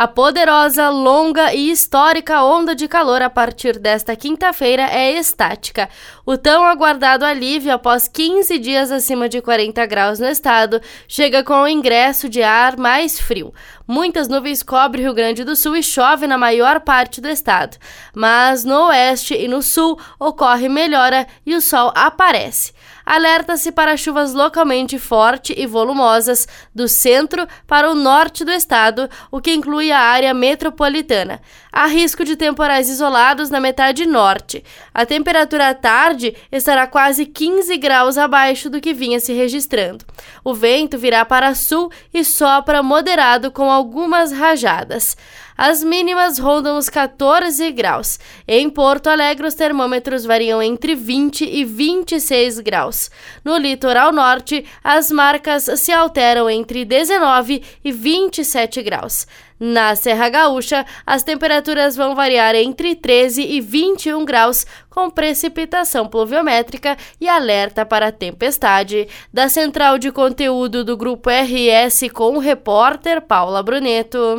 A poderosa, longa e histórica onda de calor a partir desta quinta-feira é estática. O tão aguardado alívio após 15 dias acima de 40 graus no estado chega com o ingresso de ar mais frio. Muitas nuvens cobrem o Rio Grande do Sul e chove na maior parte do estado, mas no oeste e no sul ocorre melhora e o sol aparece. Alerta-se para chuvas localmente fortes e volumosas do centro para o norte do estado, o que inclui a área metropolitana. Há risco de temporais isolados na metade norte. A temperatura à tarde estará quase 15 graus abaixo do que vinha se registrando. O vento virá para sul e sopra moderado com algumas rajadas. As mínimas rondam os 14 graus. Em Porto Alegre, os termômetros variam entre 20 e 26 graus. No litoral norte, as marcas se alteram entre 19 e 27 graus. Na Serra Gaúcha, as temperaturas vão variar entre 13 e 21 graus, com precipitação pluviométrica e alerta para tempestade. Da central de conteúdo do Grupo RS com o repórter Paula Bruneto.